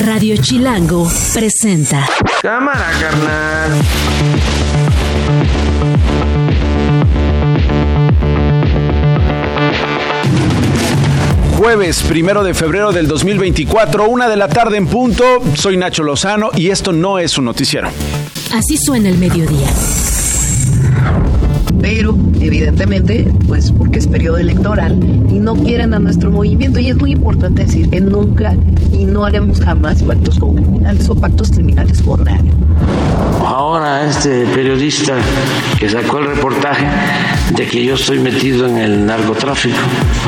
Radio Chilango presenta. Cámara, carnal. Jueves primero de febrero del 2024, una de la tarde en punto. Soy Nacho Lozano y esto no es un noticiero. Así suena el mediodía pero evidentemente, pues porque es periodo electoral y no quieren a nuestro movimiento. Y es muy importante decir que nunca y no haremos jamás pactos con criminales o pactos criminales por nadie. Ahora este periodista que sacó el reportaje de que yo estoy metido en el narcotráfico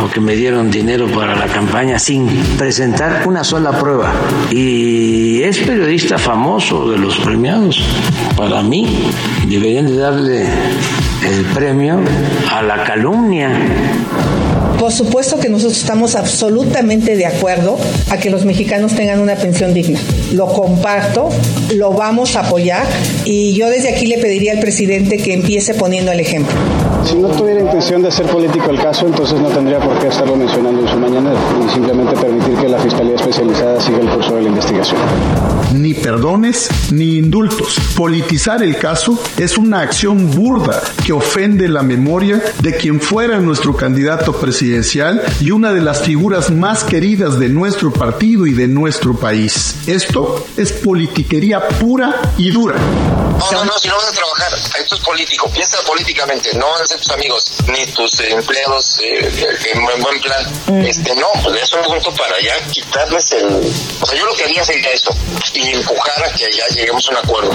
o que me dieron dinero para la campaña sin presentar una sola prueba. Y es periodista famoso de los premiados. Para mí deberían de darle el premio a la calumnia. Por supuesto que nosotros estamos absolutamente de acuerdo a que los mexicanos tengan una pensión digna. Lo comparto, lo vamos a apoyar y yo desde aquí le pediría al presidente que empiece poniendo el ejemplo. Si no tuviera intención de hacer político el caso, entonces no tendría por qué estarlo mencionando en su mañana y simplemente permitir que la Fiscalía Especializada siga el curso de la investigación. Ni perdones ni indultos. Politizar el caso es una acción burda que ofende la memoria de quien fuera nuestro candidato presidencial y una de las figuras más queridas de nuestro partido y de nuestro país. Esto es politiquería pura y dura. No, no, no, si no vas a trabajar, esto es político, piensa políticamente, no van a ser tus amigos ni tus empleados eh, en buen plan. Mm. Este, no, pues es un voto para ya quitarles el... O sea, yo lo que haría sería eso, y empujar a que ya lleguemos a un acuerdo.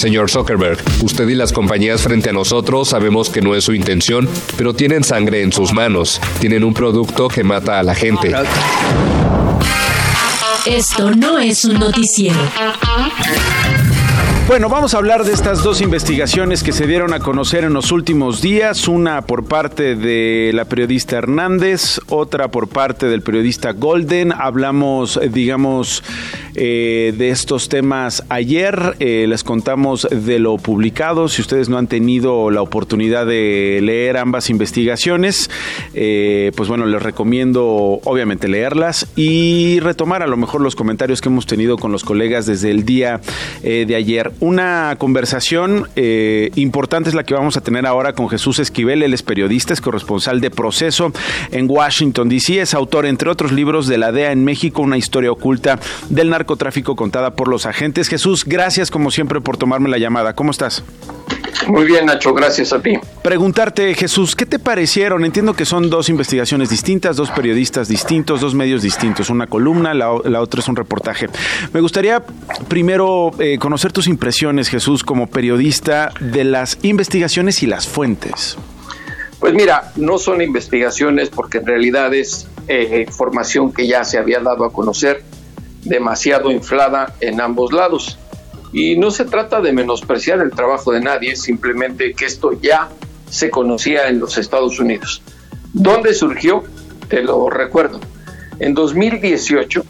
Señor Zuckerberg, usted y las compañías frente a nosotros sabemos que no es su intención, pero tienen sangre en sus manos. Tienen un producto que mata a la gente. Esto no es un noticiero. Bueno, vamos a hablar de estas dos investigaciones que se dieron a conocer en los últimos días, una por parte de la periodista Hernández, otra por parte del periodista Golden. Hablamos, digamos, eh, de estos temas ayer, eh, les contamos de lo publicado, si ustedes no han tenido la oportunidad de leer ambas investigaciones, eh, pues bueno, les recomiendo obviamente leerlas y retomar a lo mejor los comentarios que hemos tenido con los colegas desde el día de ayer una conversación eh, importante es la que vamos a tener ahora con Jesús Esquivel. Él es periodista, es corresponsal de proceso en Washington, D.C. Es autor, entre otros libros, de la DEA en México, una historia oculta del narcotráfico contada por los agentes. Jesús, gracias como siempre por tomarme la llamada. ¿Cómo estás? Muy bien, Nacho, gracias a ti. Preguntarte, Jesús, ¿qué te parecieron? Entiendo que son dos investigaciones distintas, dos periodistas distintos, dos medios distintos, una columna, la, otra es un reportaje. Me gustaría primero eh, conocer tus impresiones, Jesús, como periodista de las investigaciones y las fuentes. Pues mira, no son investigaciones porque en realidad es eh, información que ya se había dado a conocer, demasiado inflada en ambos lados. Y no se trata de menospreciar el trabajo de nadie, simplemente que esto ya se conocía en los Estados Unidos. ¿Dónde surgió? Te lo recuerdo. En 2018,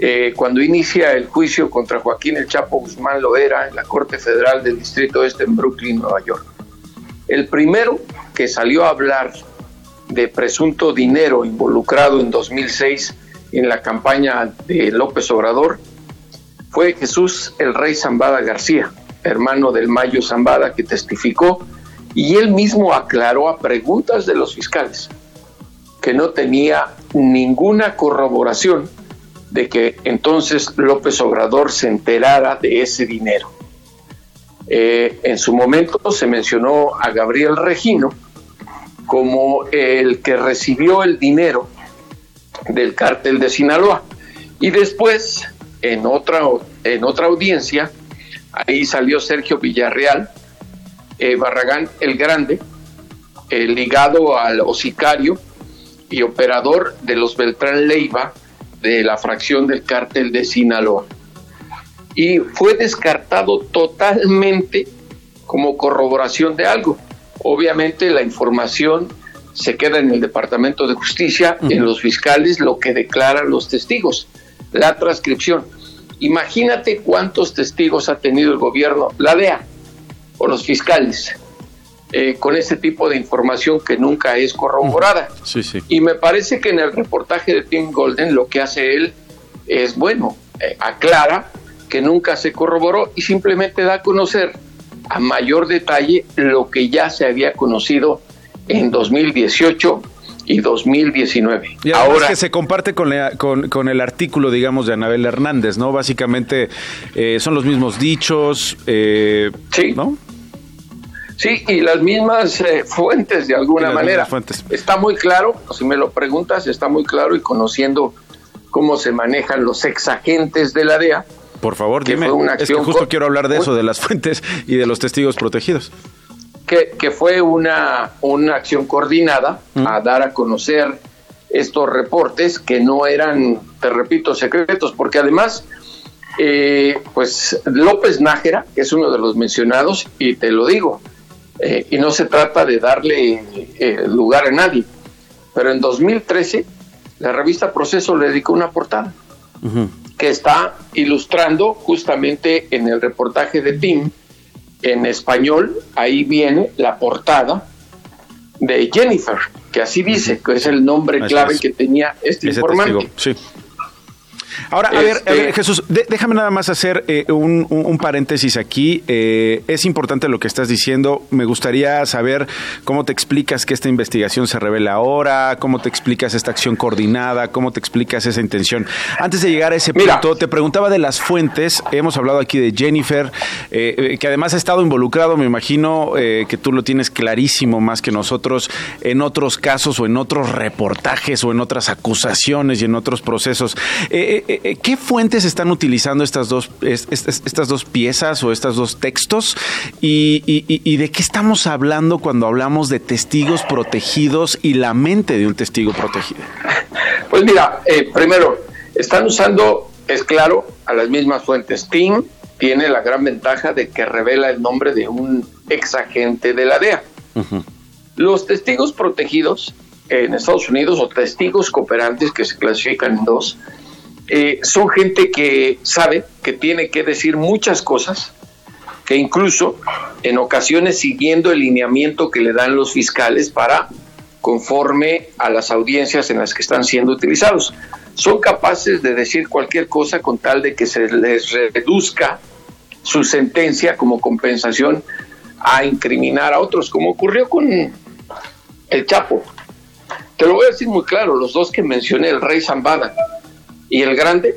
eh, cuando inicia el juicio contra Joaquín El Chapo Guzmán Loera en la Corte Federal del Distrito Este en Brooklyn, Nueva York. El primero que salió a hablar de presunto dinero involucrado en 2006 en la campaña de López Obrador fue Jesús el Rey Zambada García, hermano del Mayo Zambada, que testificó y él mismo aclaró a preguntas de los fiscales que no tenía ninguna corroboración de que entonces López Obrador se enterara de ese dinero. Eh, en su momento se mencionó a Gabriel Regino como el que recibió el dinero del cártel de Sinaloa. Y después en otra, en otra audiencia, ahí salió Sergio Villarreal, eh, Barragán el Grande, eh, ligado al sicario y operador de los Beltrán Leiva de la fracción del cártel de Sinaloa. Y fue descartado totalmente como corroboración de algo. Obviamente la información se queda en el Departamento de Justicia, en los fiscales, lo que declaran los testigos la transcripción. Imagínate cuántos testigos ha tenido el gobierno, la DEA o los fiscales. Eh, con este tipo de información que nunca es corroborada. Sí, sí. Y me parece que en el reportaje de Tim Golden lo que hace él es, bueno, eh, aclara que nunca se corroboró y simplemente da a conocer a mayor detalle lo que ya se había conocido en 2018 y 2019. Y Ahora que se comparte con, con, el artículo, digamos, de Anabel Hernández, ¿no? Básicamente eh, son los mismos dichos, eh, sí. ¿no? Sí, y las mismas eh, fuentes de alguna manera. Fuentes. Está muy claro, si me lo preguntas, está muy claro y conociendo cómo se manejan los exagentes de la DEA. Por favor, dime. es que justo quiero hablar de eso, de las fuentes y de los testigos protegidos que, fue una, una acción coordinada a dar a conocer estos reportes que no eran, te repito, secretos, porque además, eh, pues López Nájera, que es uno de los mencionados, y te lo digo, eh, y no se trata de darle eh, lugar a nadie, pero en 2013 la revista Proceso le dedicó una portada que está ilustrando justamente en el reportaje de Tim en español, ahí viene la portada de Jennifer, que así dice, que es el nombre clave que tenía este informante. sí. Ahora, a, ver, este Jesús, déjame nada más hacer eh, un, paréntesis aquí. Eh, es importante lo que estás diciendo. Me gustaría saber cómo te explicas que esta investigación se revela ahora, cómo te explicas esta acción coordinada, cómo te explicas esa intención. Antes de llegar a ese punto, te preguntaba de las fuentes. Hemos hablado aquí de Jennifer, eh, que además ha estado involucrado, me imagino que tú lo tienes clarísimo más que nosotros en otros casos o en otros reportajes o en otras acusaciones y en otros procesos. Eh, ¿qué fuentes están utilizando estas dos, estas dos piezas o estos dos textos? Y, de qué estamos hablando cuando hablamos de testigos protegidos y la mente de un testigo protegido? Pues mira, eh, primero, están usando, es claro, a las mismas fuentes. Tim tiene la gran ventaja de que revela el nombre de un ex agente de la DEA. Los testigos protegidos en Estados Unidos o testigos cooperantes que se clasifican en dos, eh, son gente que sabe que tiene que decir muchas cosas, que incluso en ocasiones siguiendo el lineamiento que le dan los fiscales para conforme a las audiencias en las que están siendo utilizados. Son capaces de decir cualquier cosa con tal de que se les reduzca su sentencia como compensación a incriminar a otros, como ocurrió con el Chapo. Te lo voy a decir muy claro, los dos que mencioné, el rey Zambada y el grande,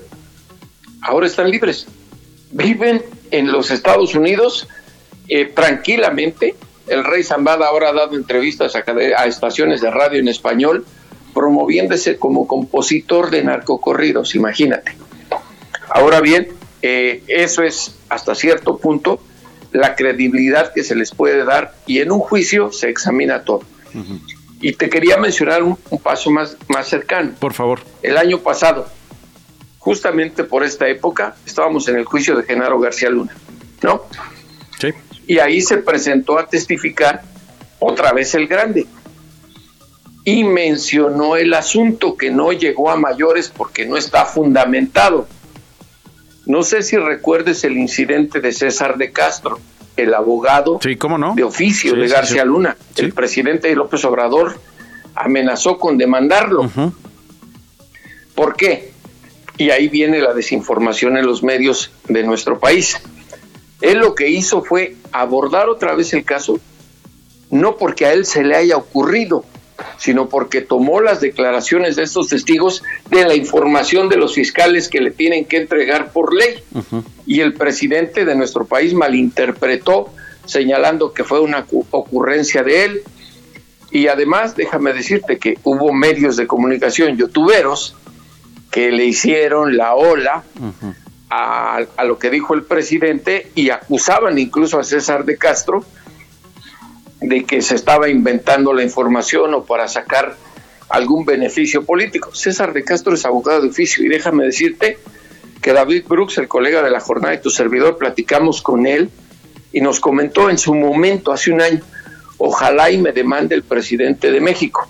ahora están libres. Viven en los Estados Unidos eh, tranquilamente. El rey Zambada ahora ha dado entrevistas a, a, estaciones de radio en español, promoviéndose como compositor de narcocorridos, imagínate. Ahora bien, eh, eso es hasta cierto punto la credibilidad que se les puede dar y en un juicio se examina todo. Y te quería mencionar un, un, paso más, más cercano. Por favor. El año pasado, justamente por esta época estábamos en el juicio de Genaro García Luna, ¿no? Sí. Y ahí se presentó a testificar otra vez el grande y mencionó el asunto que no llegó a mayores porque no está fundamentado. No sé si recuerdes el incidente de César de Castro, el abogado sí, ¿cómo no? de oficio de García Luna. El presidente López Obrador amenazó con demandarlo. ¿Por qué? Y ahí viene la desinformación en los medios de nuestro país. Él lo que hizo fue abordar otra vez el caso, no porque a él se le haya ocurrido, sino porque tomó las declaraciones de estos testigos de la información de los fiscales que le tienen que entregar por ley. Y el presidente de nuestro país malinterpretó, señalando que fue una ocurrencia de él. Y además, déjame decirte que hubo medios de comunicación youtuberos que le hicieron la ola a, lo que dijo el presidente y acusaban incluso a César de Castro de que se estaba inventando la información o para sacar algún beneficio político. César de Castro es abogado de oficio y déjame decirte que David Brooks, el colega de la jornada de tu servidor, platicamos con él y nos comentó en su momento, hace un año, ojalá y me demande el presidente de México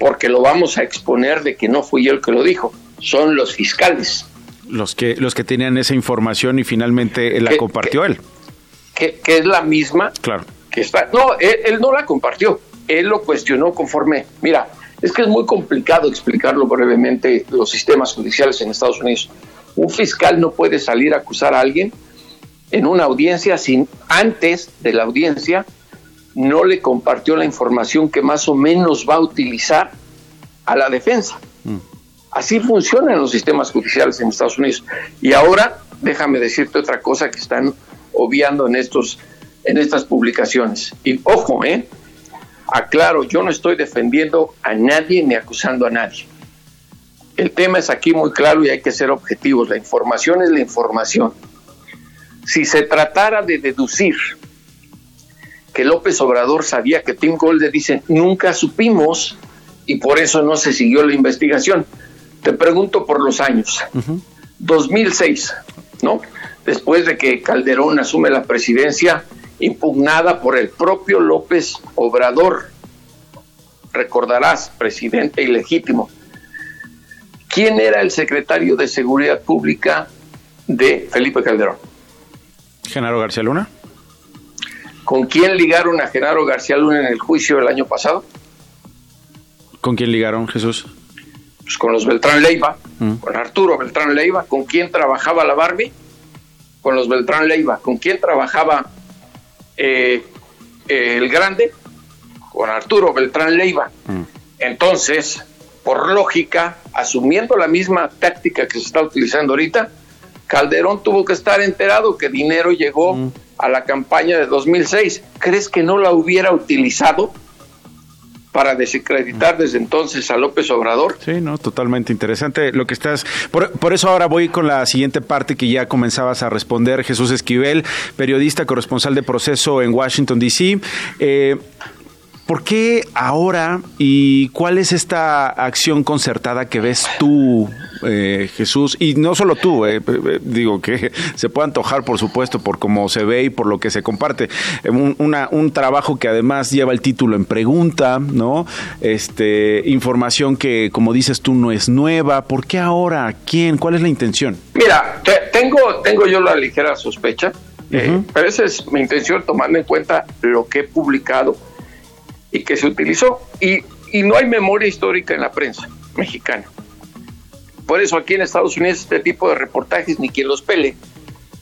porque lo vamos a exponer de que no fui yo el que lo dijo, son los fiscales. Los que, los que tenían esa información y finalmente la compartió él. Que, es la misma claro. que está, no, él, él no la compartió, él lo cuestionó conforme, mira, es que es muy complicado explicarlo brevemente los sistemas judiciales en Estados Unidos. Un fiscal no puede salir a acusar a alguien en una audiencia sin antes de la audiencia no le compartió la información que más o menos va a utilizar a la defensa. Así funcionan los sistemas judiciales en Estados Unidos. Y ahora, déjame decirte otra cosa que están obviando en estos en estas publicaciones. Y ojo, eh, aclaro, yo no estoy defendiendo a nadie ni acusando a nadie. El tema es aquí muy claro y hay que ser objetivos. La información es la información. Si se tratara de deducir que López Obrador sabía que Tim Golde dice nunca supimos y por eso no se siguió la investigación. Te pregunto por los años. 2006, ¿no? Después de que Calderón asume la presidencia impugnada por el propio López Obrador. Recordarás, presidente ilegítimo. ¿Quién era el secretario de Seguridad Pública de Felipe Calderón? Genaro García Luna. ¿Con quién ligaron a Genaro García Luna en el juicio del año pasado? ¿Con quién ligaron, Jesús? Pues con los Beltrán Leiva, con Arturo Beltrán Leiva. ¿Con quién trabajaba la Barbie? Con los Beltrán Leiva. ¿Con quién trabajaba eh, eh, el Grande? Con Arturo Beltrán Leiva. Entonces, por lógica, asumiendo la misma táctica que se está utilizando ahorita, Calderón tuvo que estar enterado que dinero llegó a la campaña de 2006. ¿Crees que no la hubiera utilizado para desacreditar desde entonces a López Obrador? Sí, no, totalmente interesante lo que estás. Por, por, eso ahora voy con la siguiente parte que ya comenzabas a responder, Jesús Esquivel, periodista corresponsal de proceso en Washington, D.C. Eh, ¿Por qué ahora y cuál es esta acción concertada que ves tú, eh, Jesús? Y no solo tú, eh, digo que se puede antojar, por supuesto, por cómo se ve y por lo que se comparte. Un, una, un trabajo que además lleva el título en pregunta, ¿no? Este, información que, como dices tú, no es nueva. ¿Por qué ahora? ¿Quién? ¿Cuál es la intención? Mira, te, tengo, tengo yo la ligera sospecha, eh, pero esa es mi intención tomando en cuenta lo que he publicado y que se utilizó. Y, y, no hay memoria histórica en la prensa mexicana. Por eso aquí en Estados Unidos este tipo de reportajes ni quien los pele,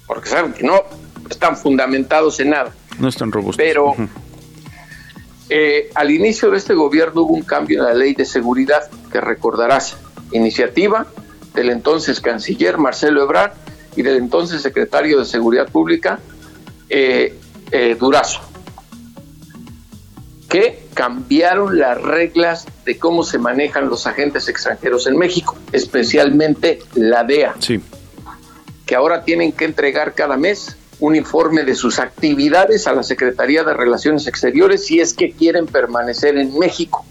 porque saben que no están fundamentados en nada. No están robustos. Pero eh, al inicio de este gobierno hubo un cambio en la ley de seguridad, que recordarás, iniciativa del entonces canciller Marcelo Ebrard y del entonces secretario de Seguridad Pública eh, eh, Durazo que cambiaron las reglas de cómo se manejan los agentes extranjeros en México, especialmente la DEA, sí. que ahora tienen que entregar cada mes un informe de sus actividades a la Secretaría de Relaciones Exteriores si es que quieren permanecer en México.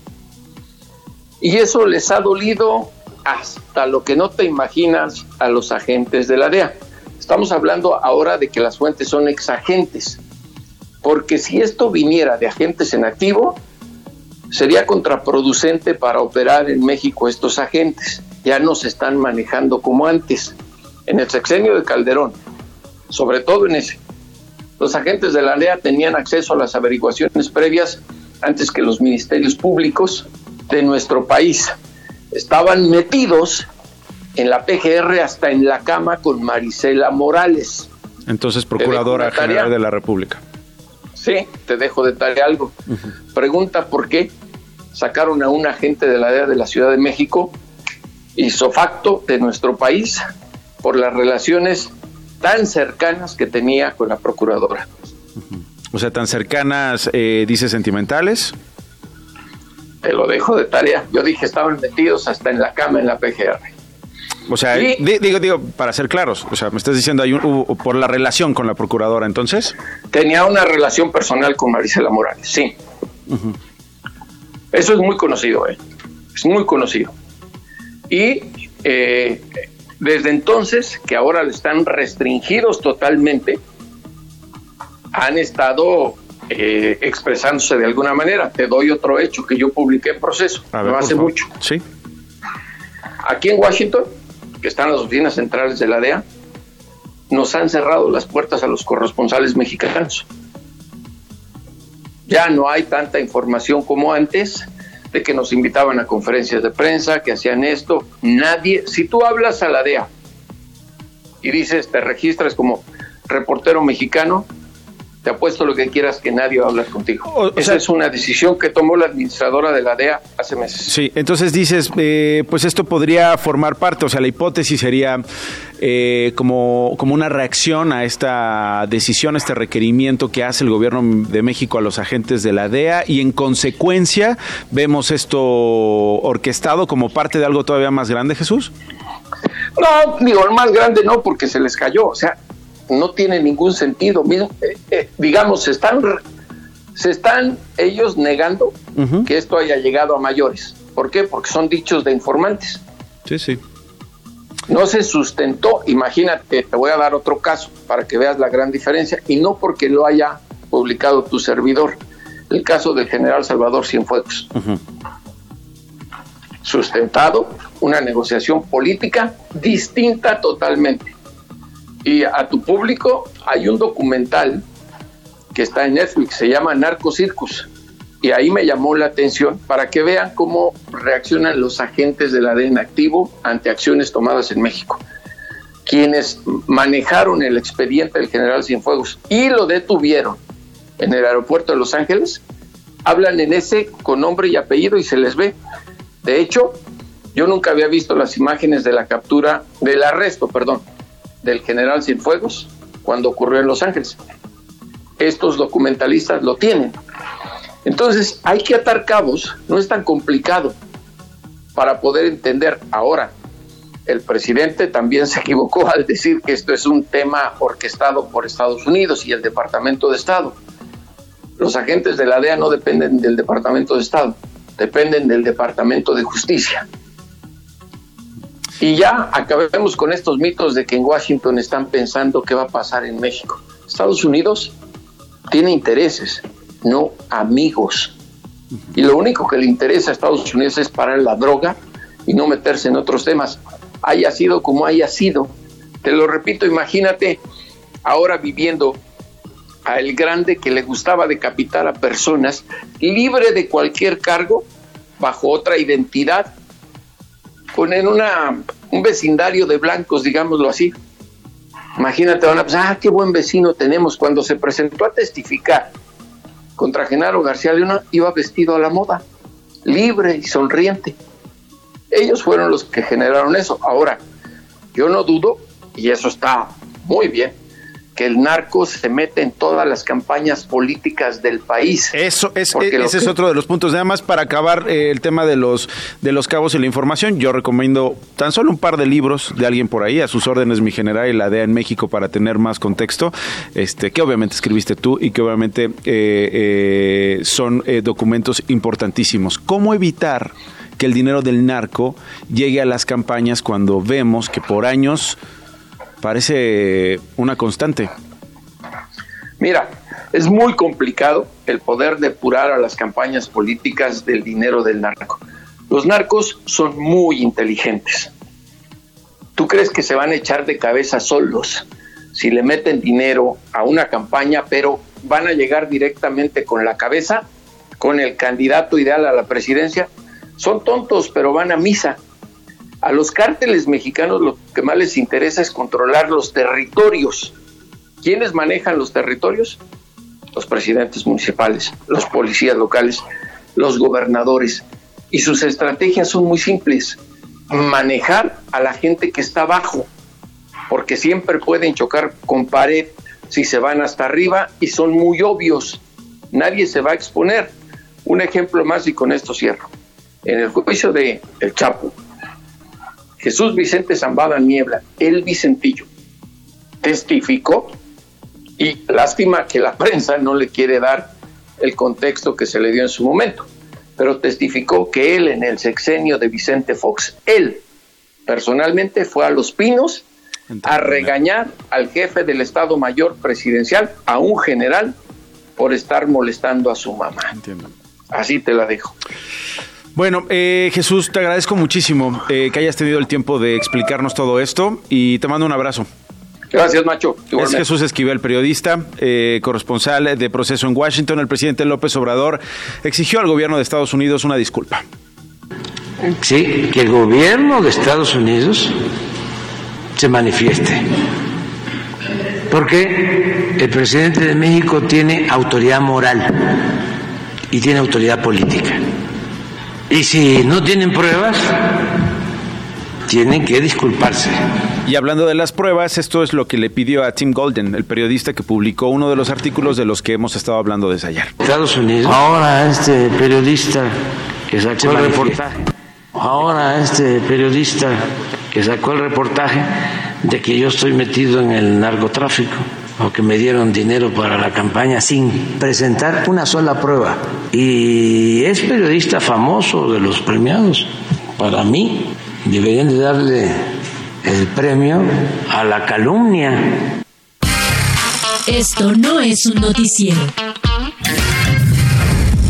Y eso les ha dolido hasta lo que no te imaginas a los agentes de la DEA. Estamos hablando ahora de que las fuentes son exagentes porque si esto viniera de agentes en activo, sería contraproducente para operar en México estos agentes. Ya no se están manejando como antes. En el sexenio de Calderón, sobre todo en ese, los agentes de la DEA tenían acceso a las averiguaciones previas antes que los ministerios públicos de nuestro país. Estaban metidos en la PGR hasta en la cama con Marisela Morales. Entonces, Procuradora General de la República. Sí, te dejo de tarea algo. Uh -huh. Pregunta por qué sacaron a un agente de la DEA de la Ciudad de México, isofacto de nuestro país, por las relaciones tan cercanas que tenía con la procuradora. Uh -huh. O sea, tan cercanas, eh, dice sentimentales. Te lo dejo de tarea. Yo dije, estaban metidos hasta en la cama en la PGR. O sea, digo, digo, para ser claros, o sea, me estás diciendo hay un, uh, por la relación con la procuradora, entonces. Tenía una relación personal con Marisela Morales, sí. Uh -huh. Eso es muy conocido, ¿eh? es muy conocido. Y eh, desde entonces, que ahora están restringidos totalmente, han estado eh, expresándose de alguna manera. Te doy otro hecho que yo publiqué en proceso, ver, no hace mucho. Sí. Aquí en Washington, que están las oficinas centrales de la DEA, nos han cerrado las puertas a los corresponsales mexicanos. Ya no hay tanta información como antes, de que nos invitaban a conferencias de prensa, que hacían esto. Nadie, si tú hablas a la DEA y dices, te registras como reportero mexicano, te apuesto lo que quieras que nadie va a hablar contigo. Esa es una decisión que tomó la administradora de la DEA hace meses. Sí, entonces dices, eh, pues esto podría formar parte, o sea, la hipótesis sería eh, como, como una reacción a esta decisión, a este requerimiento que hace el gobierno de México a los agentes de la DEA y en consecuencia vemos esto orquestado como parte de algo todavía más grande, Jesús. No, digo, más grande no, porque se les cayó. O sea, no tiene ningún sentido. Eh, eh, digamos, se están, se están ellos negando que esto haya llegado a mayores. ¿Por qué? Porque son dichos de informantes. Sí, sí. No se sustentó, imagínate, te voy a dar otro caso para que veas la gran diferencia, y no porque lo haya publicado tu servidor, el caso del general Salvador Cienfuegos. Sustentado, una negociación política distinta totalmente y a tu público hay un documental que está en Netflix, se llama Narco Circus. Y ahí me llamó la atención para que vean cómo reaccionan los agentes del ADN activo ante acciones tomadas en México. Quienes manejaron el expediente del general Cienfuegos y lo detuvieron en el aeropuerto de Los Ángeles, hablan en ese con nombre y apellido y se les ve. De hecho, yo nunca había visto las imágenes de la captura, del arresto, perdón, del general Cienfuegos cuando ocurrió en Los Ángeles. Estos documentalistas lo tienen. Entonces hay que atar cabos, no es tan complicado para poder entender. Ahora, el presidente también se equivocó al decir que esto es un tema orquestado por Estados Unidos y el Departamento de Estado. Los agentes de la DEA no dependen del Departamento de Estado, dependen del Departamento de Justicia. Y ya acabemos con estos mitos de que en Washington están pensando qué va a pasar en México. Estados Unidos tiene intereses, no amigos. Y lo único que le interesa a Estados Unidos es parar la droga y no meterse en otros temas. Haya sido como haya sido. Te lo repito, imagínate ahora viviendo a el grande que le gustaba decapitar a personas libre de cualquier cargo, bajo otra identidad, con en una, un vecindario de blancos, digámoslo así. Imagínate, van a pensar, ah, qué buen vecino tenemos. Cuando se presentó a testificar contra Genaro García Leona, iba vestido a la moda, libre y sonriente. Ellos fueron los que generaron eso. Ahora, yo no dudo, y eso está muy bien, que el narco se mete en todas las campañas políticas del país. Eso es, e, ese es otro de los puntos. Nada más para acabar eh, el tema de los de los cabos y la información, yo recomiendo tan solo un par de libros de alguien por ahí, a sus órdenes mi general y la DEA en México para tener más contexto, este que obviamente escribiste tú y que obviamente eh, eh, son documentos importantísimos. ¿Cómo evitar que el dinero del narco llegue a las campañas cuando vemos que por años parece una constante. Mira, es muy complicado el poder depurar a las campañas políticas del dinero del narco. Los narcos son muy inteligentes. ¿Tú crees que se van a echar de cabeza solos si le meten dinero a una campaña, pero van a llegar directamente con la cabeza, con el candidato ideal a la presidencia? Son tontos, pero van a misa. A los cárteles mexicanos lo que más les interesa es controlar los territorios. ¿Quiénes manejan los territorios? Los presidentes municipales, los policías locales, los gobernadores. Y sus estrategias son muy simples. Manejar a la gente que está abajo, porque siempre pueden chocar con pared si se van hasta arriba y son muy obvios. Nadie se va a exponer. Un ejemplo más y con esto cierro. En el juicio de El Chapo, Jesús Vicente Zambada Niebla, el Vicentillo, testificó y lástima que la prensa no le quiere dar el contexto que se le dio en su momento, pero testificó que él en el sexenio de Vicente Fox, él personalmente fue a Los Pinos a regañar al jefe del Estado Mayor Presidencial, a un general, por estar molestando a su mamá. Así te la dejo. Bueno, eh, Jesús, te agradezco muchísimo eh, que hayas tenido el tiempo de explicarnos todo esto y te mando un abrazo. Gracias, Macho. Es Jesús Esquivel, periodista, eh, corresponsal de proceso en Washington. El presidente López Obrador exigió al gobierno de Estados Unidos una disculpa. Sí, que el gobierno de Estados Unidos se manifieste. Porque el presidente de México tiene autoridad moral y tiene autoridad política. Y si no tienen pruebas, tienen que disculparse. Y hablando de las pruebas, esto es lo que le pidió a Tim Golden, el periodista que publicó uno de los artículos de los que hemos estado hablando desde ayer. Estados Unidos. Ahora este periodista que sacó el reportaje. Ahora este periodista que sacó el reportaje de que yo estoy metido en el narcotráfico o que me dieron dinero para la campaña sin presentar una sola prueba. Y es periodista famoso de los premiados. Para mí, deberían de darle el premio a la calumnia. Esto no es un noticiero.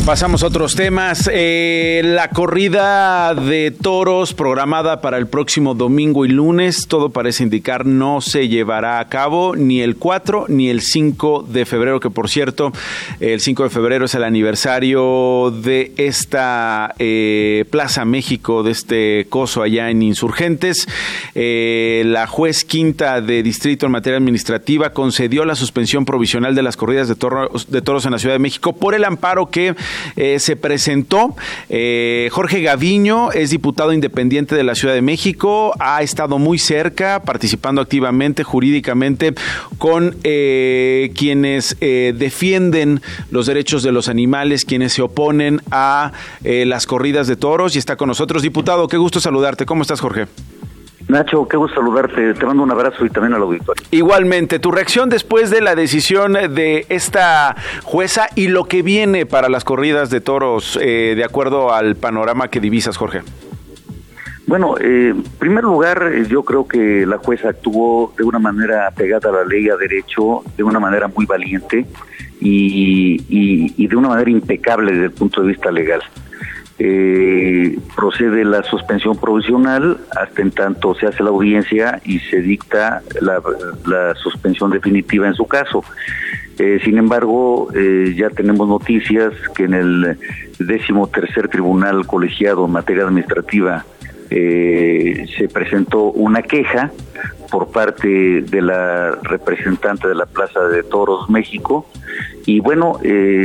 Pasamos a otros temas. Eh, la corrida de toros programada para el próximo domingo y lunes, todo parece indicar no se llevará a cabo ni el 4 ni el 5 de febrero, que por cierto, el 5 de febrero es el aniversario de esta eh, Plaza México, de este coso allá en Insurgentes. Eh, la juez quinta de distrito en materia administrativa concedió la suspensión provisional de las corridas de toros, de toros en la Ciudad de México por el amparo que eh, se presentó. Eh, Jorge Gaviño es diputado independiente de la Ciudad de México, ha estado muy cerca, participando activamente, jurídicamente, con eh, quienes defienden los derechos de los animales, quienes se oponen a las corridas de toros y está con nosotros. Diputado, qué gusto saludarte. ¿Cómo estás, Jorge? Nacho, qué gusto saludarte. Te mando un abrazo y también al auditorio. Igualmente, tu reacción después de la decisión de esta jueza y lo que viene para las corridas de toros, eh, de acuerdo al panorama que divisas, Jorge. Bueno, eh, en primer lugar, eh, yo creo que la jueza actuó de una manera pegada a la ley, a derecho, de una manera muy valiente y, y de una manera impecable desde el punto de vista legal eh, procede la suspensión provisional hasta en tanto se hace la audiencia y se dicta la, suspensión definitiva en su caso. Eh, sin embargo, eh, ya tenemos noticias que en el décimo tercer tribunal colegiado en materia administrativa se presentó una queja por parte de la representante de la Plaza de Toros México y bueno,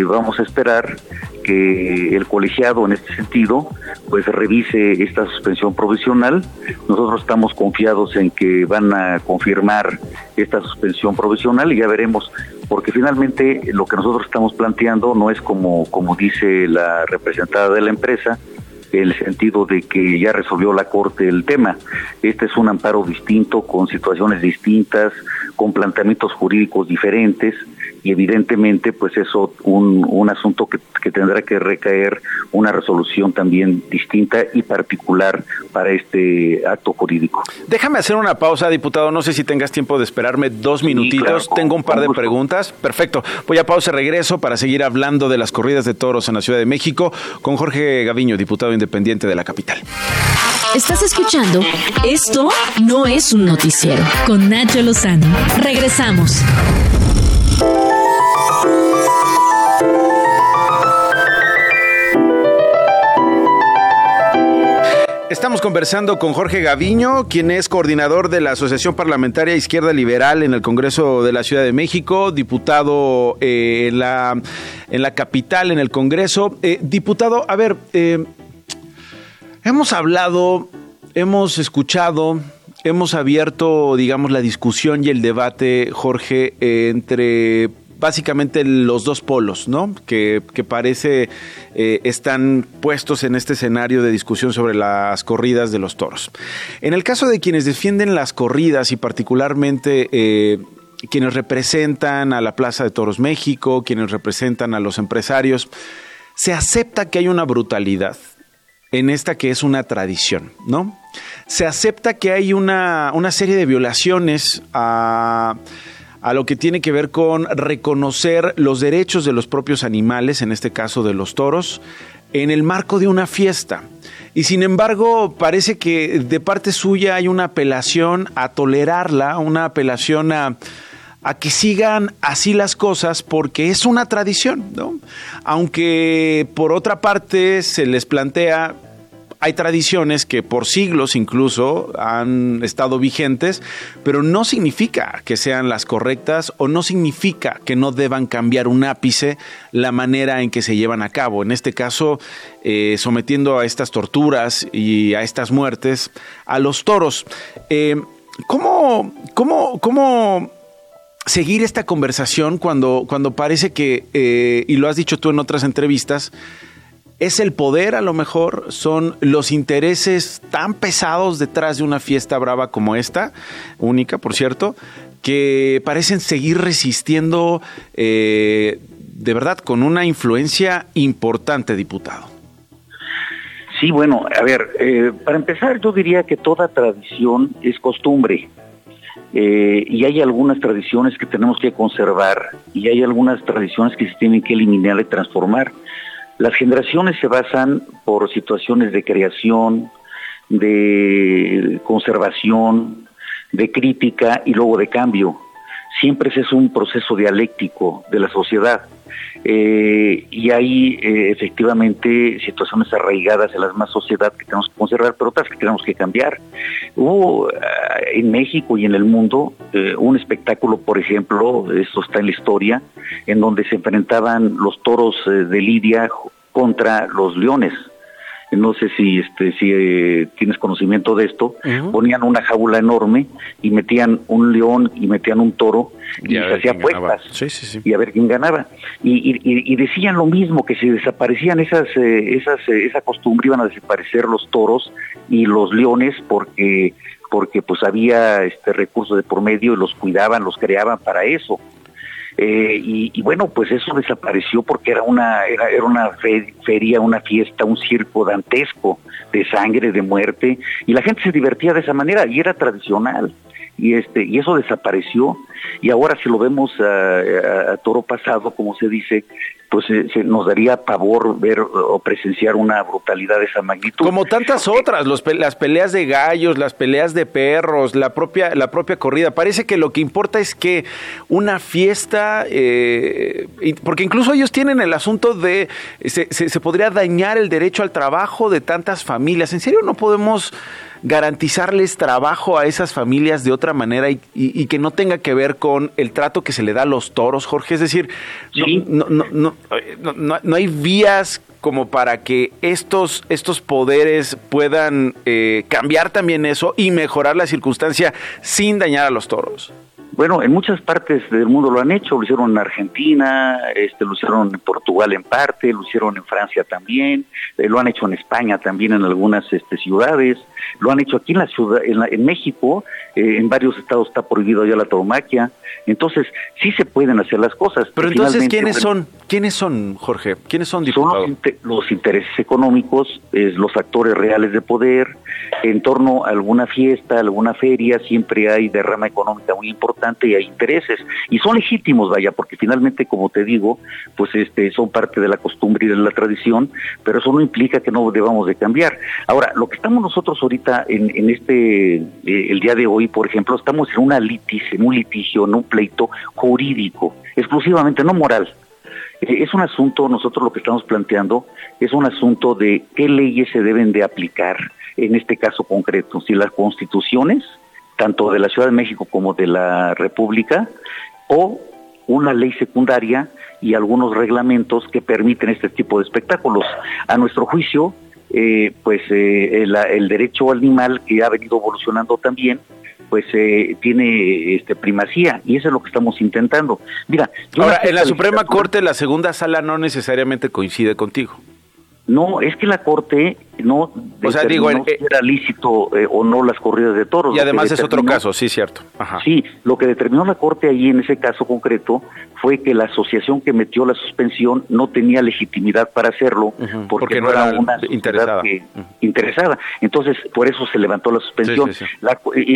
vamos a esperar que el colegiado en este sentido pues revise esta suspensión provisional. Nosotros estamos confiados en que van a confirmar esta suspensión provisional y ya veremos porque finalmente lo que nosotros estamos planteando no es como como dice la representada de la empresa, el sentido de que ya resolvió la Corte el tema. Este es un amparo distinto, con situaciones distintas, con planteamientos jurídicos diferentes y evidentemente pues eso un, un asunto que, tendrá que recaer una resolución también distinta y particular para este acto jurídico. Déjame hacer una pausa, diputado, no sé si tengas tiempo de esperarme dos minutitos, tengo un par de preguntas. Perfecto, voy a pausa y regreso para seguir hablando de las corridas de toros en la Ciudad de México con Jorge Gaviño, diputado independiente de la capital. Estás escuchando Esto no es un noticiero con Nacho Lozano. Regresamos. Estamos conversando con Jorge Gaviño, quien es coordinador de la Asociación Parlamentaria Izquierda Liberal en el Congreso de la Ciudad de México, diputado eh, en, la, capital, en el Congreso. Eh, diputado, a ver, eh, hemos hablado, hemos escuchado, hemos abierto, digamos, la discusión y el debate, Jorge, entre básicamente los dos polos, ¿no? Que, parece eh, están puestos en este escenario de discusión sobre las corridas de los toros. En el caso de quienes defienden las corridas y particularmente eh, quienes representan a la Plaza de Toros México, quienes representan a los empresarios, se acepta que hay una brutalidad en esta que es una tradición, ¿no? Se acepta que hay una, una serie de violaciones a a lo que tiene que ver con reconocer los derechos de los propios animales, en este caso de los toros, en el marco de una fiesta. Y sin embargo, parece que de parte suya hay una apelación a tolerarla, una apelación a, a que sigan así las cosas porque es una tradición, ¿no? Aunque por otra parte se les plantea hay tradiciones que por siglos incluso han estado vigentes, pero no significa que sean las correctas o no significa que no deban cambiar un ápice la manera en que se llevan a cabo. En este caso, eh, sometiendo a estas torturas y a estas muertes a los toros. Eh, ¿Cómo, cómo, cómo seguir esta conversación cuando, cuando parece que, eh, y lo has dicho tú en otras entrevistas, ¿Es el poder a lo mejor? ¿Son los intereses tan pesados detrás de una fiesta brava como esta, única por cierto, que parecen seguir resistiendo eh, de verdad con una influencia importante, diputado? Sí, bueno, a ver, eh, para empezar yo diría que toda tradición es costumbre. Eh, y hay algunas tradiciones que tenemos que conservar y hay algunas tradiciones que se tienen que eliminar y transformar. Las generaciones se basan por situaciones de creación, de conservación, de crítica y luego de cambio. Siempre ese es un proceso dialéctico de la sociedad. Eh, y hay eh, efectivamente situaciones arraigadas en la misma sociedad que tenemos que conservar, pero otras que tenemos que cambiar. Hubo eh, en México y en el mundo un espectáculo, por ejemplo, esto está en la historia, en donde se enfrentaban los toros de Lidia contra los leones. No sé si este si eh, tienes conocimiento de esto. Ponían una jaula enorme y metían un león y metían un toro y, se hacía puestas y a ver quién ganaba. Y, y, decían lo mismo que si desaparecían esas eh, esas eh, esa costumbre iban a desaparecer los toros y los leones porque porque pues había este recurso de por medio y los cuidaban, los creaban para eso. Eh, y, bueno, pues eso desapareció porque era una, era, era una feria, una fiesta, un circo dantesco de sangre, de muerte, y la gente se divertía de esa manera y era tradicional. Y, este, y eso desapareció y ahora si lo vemos a, toro pasado, como se dice, pues eh, se, nos daría pavor ver o presenciar una brutalidad de esa magnitud. Como tantas otras, los, las peleas de gallos, las peleas de perros, la propia, la propia corrida. Parece que lo que importa es que una fiesta, eh, porque incluso ellos tienen el asunto de, se, se podría dañar el derecho al trabajo de tantas familias. ¿En serio no podemos garantizarles trabajo a esas familias de otra manera y, que no tenga que ver con el trato que se le da a los toros, Jorge. Es decir, no, no, no, no, hay vías como para que estos, estos poderes puedan eh, cambiar también eso y mejorar la circunstancia sin dañar a los toros. Bueno, en muchas partes del mundo lo han hecho, lo hicieron en Argentina, este, lo hicieron en Portugal en parte, lo hicieron en Francia también, eh, lo han hecho en España también en algunas este, ciudades, lo han hecho aquí en la ciudad, en, México, eh, en varios estados está prohibido ya la tauromaquia, entonces sí se pueden hacer las cosas. Pero entonces quiénes son, quiénes son, Jorge, quiénes son diputados? Son los, intereses económicos, los actores reales de poder, en torno a alguna fiesta, alguna feria, siempre hay derrama económica muy importante y hay intereses y son legítimos, vaya, porque finalmente, como te digo, pues este son parte de la costumbre y de la tradición, pero eso no implica que no debamos de cambiar. Ahora, lo que estamos nosotros ahorita en, en este eh, el día de hoy, por ejemplo, estamos en una litis, en un litigio, en un pleito jurídico, exclusivamente no moral. Eh, es un asunto, nosotros lo que estamos planteando es un asunto de qué leyes se deben de aplicar en este caso concreto, si las constituciones, tanto de la Ciudad de México como de la República, o una ley secundaria y algunos reglamentos que permiten este tipo de espectáculos. A nuestro juicio, eh, pues eh, el, derecho animal que ha venido evolucionando también, pues eh, tiene este primacía y eso es lo que estamos intentando. Mira, ahora en la Suprema Corte la segunda sala no necesariamente coincide contigo. No, es que la Corte no o sea, digo, si eh, era lícito eh, o no las corridas de toros. Y además es otro caso, sí, cierto. Sí, lo que determinó la Corte ahí en ese caso concreto fue que la asociación que metió la suspensión no tenía legitimidad para hacerlo porque, no era, una interesada. interesada. Entonces, por eso se levantó la suspensión.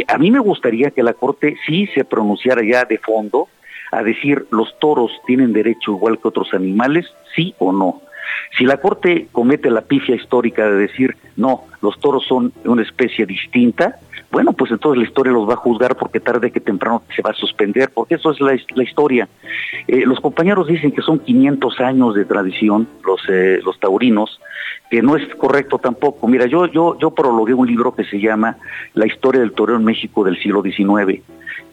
a mí me gustaría que la Corte sí se pronunciara ya de fondo a decir los toros tienen derecho igual que otros animales, sí o no Si la Corte comete la pifia histórica de decir, no, los toros son una especie distinta, bueno, pues entonces la historia los va a juzgar porque tarde que temprano se va a suspender, porque eso es la, historia. Eh, los compañeros dicen que son 500 años de tradición, los, eh, los taurinos, que no es correcto tampoco. Mira, yo, yo, yo prologué un libro que se llama La historia del toreo en México del siglo XIX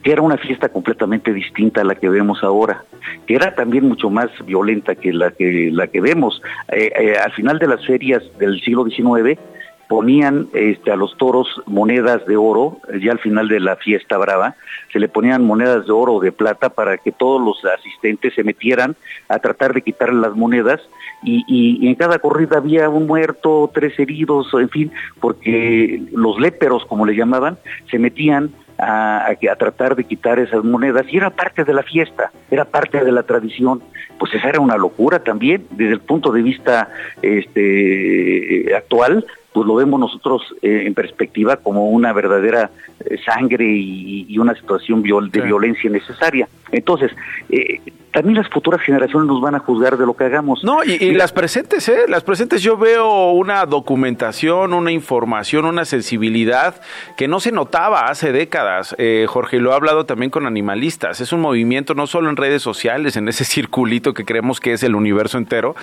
que era una fiesta completamente distinta a la que vemos ahora, que era también mucho más violenta que la que, la que vemos. Eh, al final de las ferias del siglo XIX, ponían este, a los toros monedas de oro, ya al final de la fiesta brava, se le ponían monedas de oro o de plata para que todos los asistentes se metieran a tratar de quitarle las monedas y, en cada corrida había un muerto, tres heridos, en fin, porque los léperos, como le llamaban, se metían a, a, tratar de quitar esas monedas y era parte de la fiesta, era parte de la tradición. Pues esa era una locura también desde el punto de vista este, actual pues lo vemos nosotros eh, en perspectiva como una verdadera eh, sangre y, una situación de violencia necesaria. Entonces, eh, también las futuras generaciones nos van a juzgar de lo que hagamos. No, y, las presentes, ¿eh? Las presentes yo veo una documentación, una información, una sensibilidad que no se notaba hace décadas, eh, Jorge, lo he hablado también con animalistas. Es un movimiento no solo en redes sociales, en ese circulito que creemos que es el universo entero,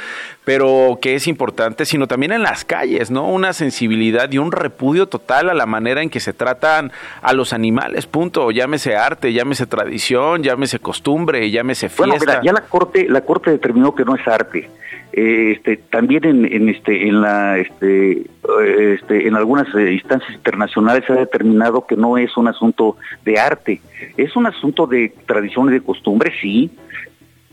pero que es importante, sino también en las calles, ¿no? Una sensibilidad y un repudio total a la manera en que se tratan a los animales, punto. Llámese arte, llámese tradición, llámese costumbre, llámese fiesta ya la corte, la corte determinó que no es arte. Eh, este, también en, este, en la, este, este, en algunas eh, instancias internacionales se ha determinado que no es un asunto de arte, es un asunto de tradición y de costumbre, sí.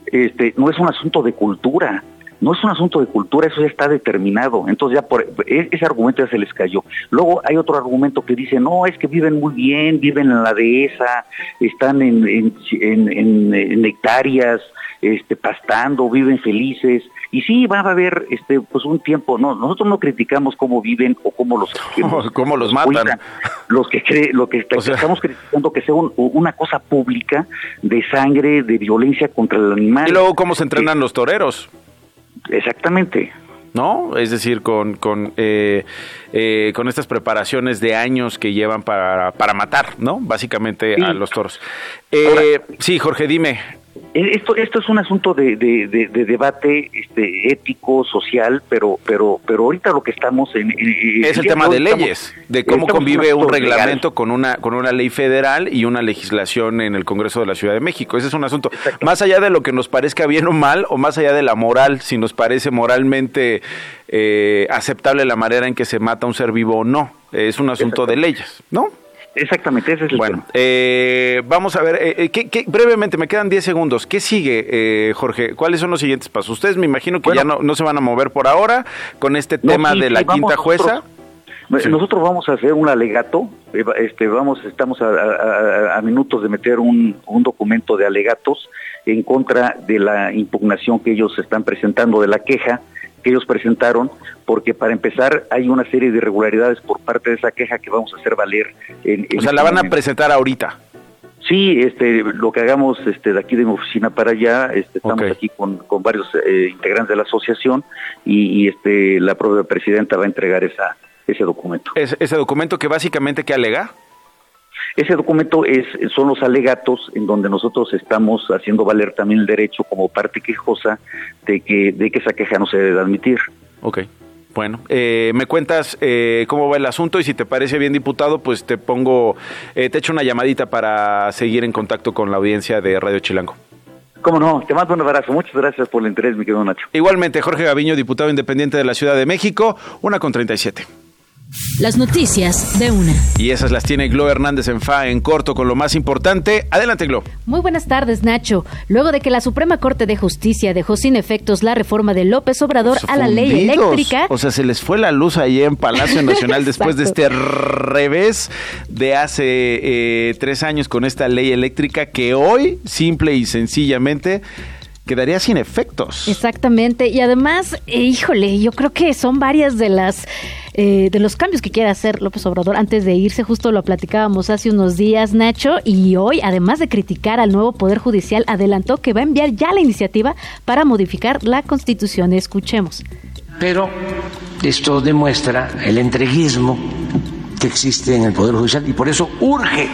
Este, no es un asunto de cultura no es un asunto de cultura, eso ya está determinado. Entonces ya por e, ese argumento ya se les cayó. Luego hay otro argumento que dice, no, es que viven muy bien, viven en la dehesa, están en, en, hectáreas, este, pastando, viven felices. Y sí, va a haber este, pues un tiempo, no, nosotros no criticamos cómo viven o cómo los, cómo los matan. Los que cree, lo que estamos criticando que sea una cosa pública de sangre, de violencia contra el animal. Y luego cómo se entrenan los toreros. Exactamente. ¿no? Es decir, con, con, eh, eh, con estas preparaciones de años que llevan para, para matar, ¿no? Básicamente a los toros. Eh, sí, Jorge, dime. Eh, esto, esto es un asunto de, de, debate este, ético, social, pero, pero, pero ahorita lo que estamos en... es el tema de leyes, de cómo convive un reglamento con una, con una ley federal y una legislación en el Congreso de la Ciudad de México. Ese es un asunto, más allá de lo que nos parezca bien o mal, o más allá de la moral, si nos parece moralmente eh, aceptable la manera en que se mata un ser vivo o no. Es un asunto de leyes, ¿no? Exactamente, ese es el bueno, Eh, vamos a ver, eh, eh brevemente, me quedan 10 segundos. ¿Qué sigue, eh, Jorge? ¿Cuáles son los siguientes pasos? Ustedes me imagino que ya no, no, se van a mover por ahora con este tema de la quinta jueza. Nosotros, vamos a hacer un alegato, este, vamos, estamos a, minutos de meter un, un documento de alegatos en contra de la impugnación que ellos están presentando de la queja que ellos presentaron, porque para empezar hay una serie de irregularidades por parte de esa queja que vamos a hacer valer. En, o sea, la van a este presentar ahorita. Sí, este, lo que hagamos este, de aquí de mi oficina para allá, este, estamos aquí con, con varios eh, integrantes de la asociación y, este, la propia presidenta va a entregar esa, ese documento. ¿Ese documento que básicamente que alega? Ese documento es, son los alegatos en donde nosotros estamos haciendo valer también el derecho como parte quejosa de que, de que esa queja no se debe admitir. Ok. Bueno, eh, me cuentas eh, cómo va el asunto y si te parece bien, diputado, pues te pongo, eh, te echo una llamadita para seguir en contacto con la audiencia de Radio Chilango. Cómo no, te mando un abrazo. Muchas gracias por el interés, mi querido Nacho. Igualmente, Jorge Gaviño, diputado independiente de la Ciudad de México, una con 37. Las noticias de una. Y esas las tiene Glo Hernández en FA en corto con lo más importante. Adelante, Glo. Muy buenas tardes, Nacho. Luego de que la Suprema Corte de Justicia dejó sin efectos la reforma de López Obrador a la ley eléctrica. O sea, se les fue la luz ahí en Palacio Nacional después de este revés de hace eh, tres años con esta ley eléctrica que hoy, simple y sencillamente, quedaría sin efectos. Exactamente. Y además, eh, híjole, yo creo que son varias de las eh, de los cambios que quiere hacer López Obrador antes de irse. Justo lo platicábamos hace unos días, Nacho, y hoy, además de criticar al nuevo Poder Judicial, adelantó que va a enviar ya la iniciativa para modificar la Constitución. Escuchemos. Pero esto demuestra el entreguismo que existe en el Poder Judicial y por eso urge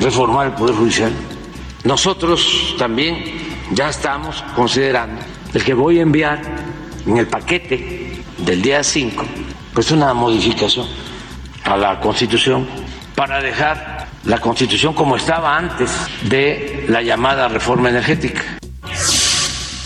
reformar el Poder Judicial. Nosotros también ya estamos considerando el que voy a enviar en el paquete del día 5, pues una modificación a la Constitución para dejar la Constitución como estaba antes de la llamada reforma energética.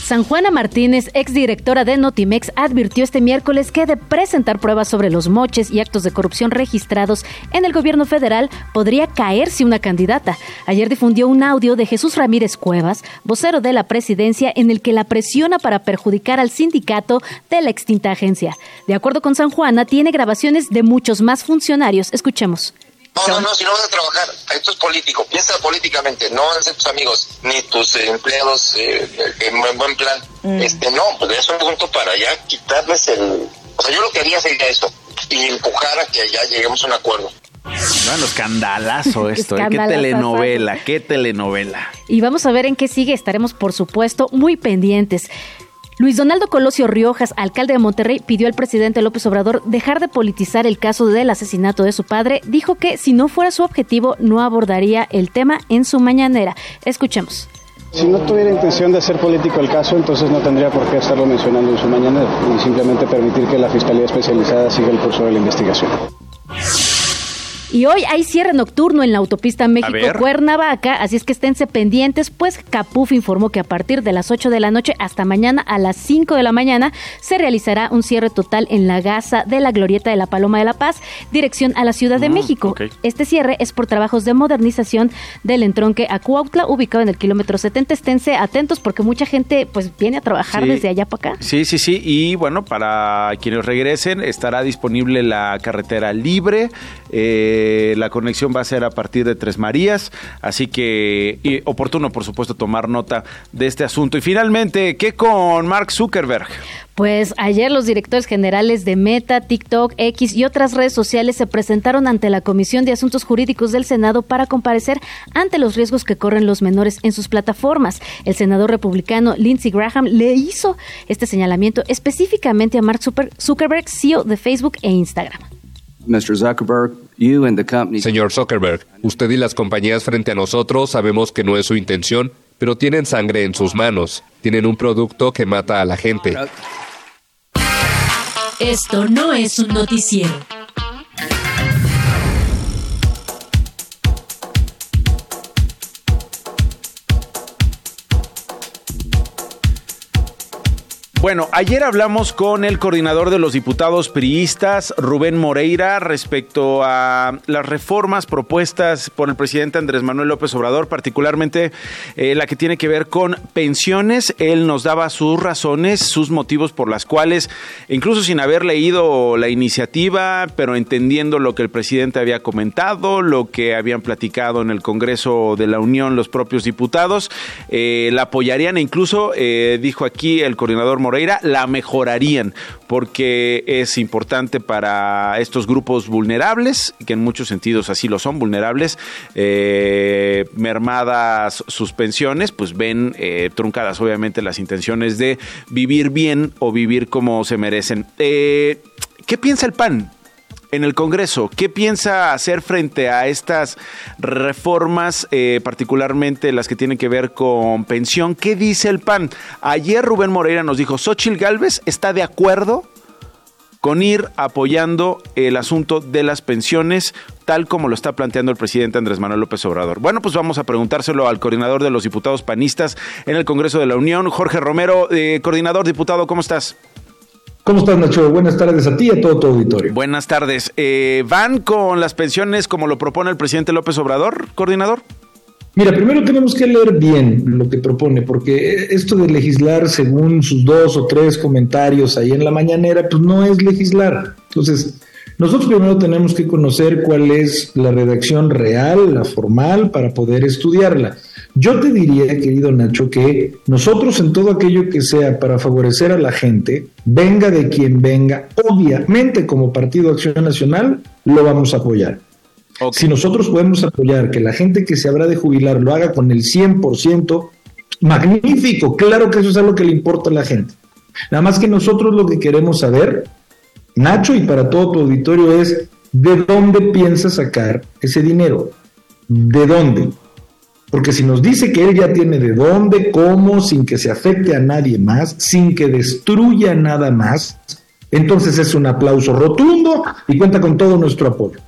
San Juana Martínez, exdirectora de Notimex, advirtió este miércoles que de presentar pruebas sobre los moches y actos de corrupción registrados en el gobierno federal podría caerse una candidata. Ayer difundió un audio de Jesús Ramírez Cuevas, vocero de la presidencia, en el que la presiona para perjudicar al sindicato de la extinta agencia. De acuerdo con San Juana, tiene grabaciones de muchos más funcionarios. Escuchemos. No, no, no, si no vas a trabajar, esto es político, piensa políticamente, no van a ser tus amigos ni tus eh, empleados eh, en buen plan. Mm. Este, no, pues es un punto para ya quitarles el... O sea, yo lo que haría sería eso, y empujar a que ya lleguemos a un acuerdo. Bueno, escandalazo esto, ¿eh? qué telenovela, qué telenovela. Y vamos a ver en qué sigue, estaremos por supuesto muy pendientes. Luis Donaldo Colosio Riojas, alcalde de Monterrey, pidió al presidente López Obrador dejar de politizar el caso del asesinato de su padre. Dijo que si no fuera su objetivo, no abordaría el tema en su mañanera. Escuchemos. Si no tuviera intención de hacer político el caso, entonces no tendría por qué estarlo mencionando en su mañanera y simplemente permitir que la Fiscalía Especializada siga el curso de la investigación. Y hoy hay cierre nocturno en la autopista México-Cuernavaca, así es que esténse pendientes, pues Capuf informó que a partir de las 8 de la noche hasta mañana a las 5 de la mañana se realizará un cierre total en la gasa de la Glorieta de la Paloma de la Paz, dirección a la Ciudad de mm, México. Este cierre es por trabajos de modernización del entronque a Cuautla, ubicado en el kilómetro 70. Esténse atentos porque mucha gente pues viene a trabajar desde allá para acá. Sí, sí, sí. Y bueno, para quienes regresen estará disponible la carretera libre. Eh, la conexión va a ser a partir de Tres Marías, así que oportuno, por supuesto, tomar nota de este asunto. Y finalmente, ¿qué con Mark Zuckerberg? Pues ayer los directores generales de Meta, TikTok, X y otras redes sociales se presentaron ante la Comisión de Asuntos Jurídicos del Senado para comparecer ante los riesgos que corren los menores en sus plataformas. El senador republicano Lindsey Graham le hizo este señalamiento específicamente a Mark Zuckerberg, CEO de Facebook e Instagram. Señor Zuckerberg, usted y las compañías frente a nosotros sabemos que no es su intención, pero tienen sangre en sus manos. Tienen un producto que mata a la gente. Esto no es un noticiero. Bueno, ayer hablamos con el coordinador de los diputados priistas, Rubén Moreira, respecto a las reformas propuestas por el presidente Andrés Manuel López Obrador, particularmente eh, la que tiene que ver con pensiones. Él nos daba sus razones, sus motivos por las cuales, incluso sin haber leído la iniciativa, pero entendiendo lo que el presidente había comentado, lo que habían platicado en el Congreso de la Unión los propios diputados, eh, la apoyarían e incluso, eh, dijo aquí el coordinador Moreira, Moreira la mejorarían porque es importante para estos grupos vulnerables, que en muchos sentidos así lo son, vulnerables, eh, mermadas sus pensiones, pues ven eh, truncadas obviamente las intenciones de vivir bien o vivir como se merecen. Eh, ¿Qué piensa el PAN? En el Congreso. ¿Qué piensa hacer frente a estas reformas, eh, particularmente las que tienen que ver con pensión? ¿Qué dice el PAN? Ayer Rubén Moreira nos dijo, Xochil Gálvez está de acuerdo con ir apoyando el asunto de las pensiones, tal como lo está planteando el presidente Andrés Manuel López Obrador. Bueno, pues vamos a preguntárselo al coordinador de los diputados panistas en el Congreso de la Unión, Jorge Romero. Eh, coordinador, diputado, ¿cómo estás? ¿Cómo estás, Nacho? Buenas tardes a ti y a todo tu auditorio. Buenas tardes. Eh, ¿Van con las pensiones como lo propone el presidente López Obrador, coordinador? Mira, primero tenemos que leer bien lo que propone, porque esto de legislar según sus dos o tres comentarios ahí en la mañanera, pues no es legislar. Entonces, nosotros primero tenemos que conocer cuál es la redacción real, la formal, para poder estudiarla. Yo te diría, querido Nacho, que nosotros en todo aquello que sea para favorecer a la gente, venga de quien venga, obviamente como Partido Acción Nacional, lo vamos a apoyar. Si nosotros podemos apoyar que la gente que se habrá de jubilar lo haga con el 100%, magnífico, claro que eso es algo que le importa a la gente. Nada más que nosotros lo que queremos saber, Nacho, y para todo tu auditorio es, ¿de dónde piensa sacar ese dinero? ¿De dónde? Porque si nos dice que él ya tiene de dónde, cómo, sin que se afecte a nadie más, sin que destruya nada más, entonces es un aplauso rotundo y cuenta con todo nuestro apoyo.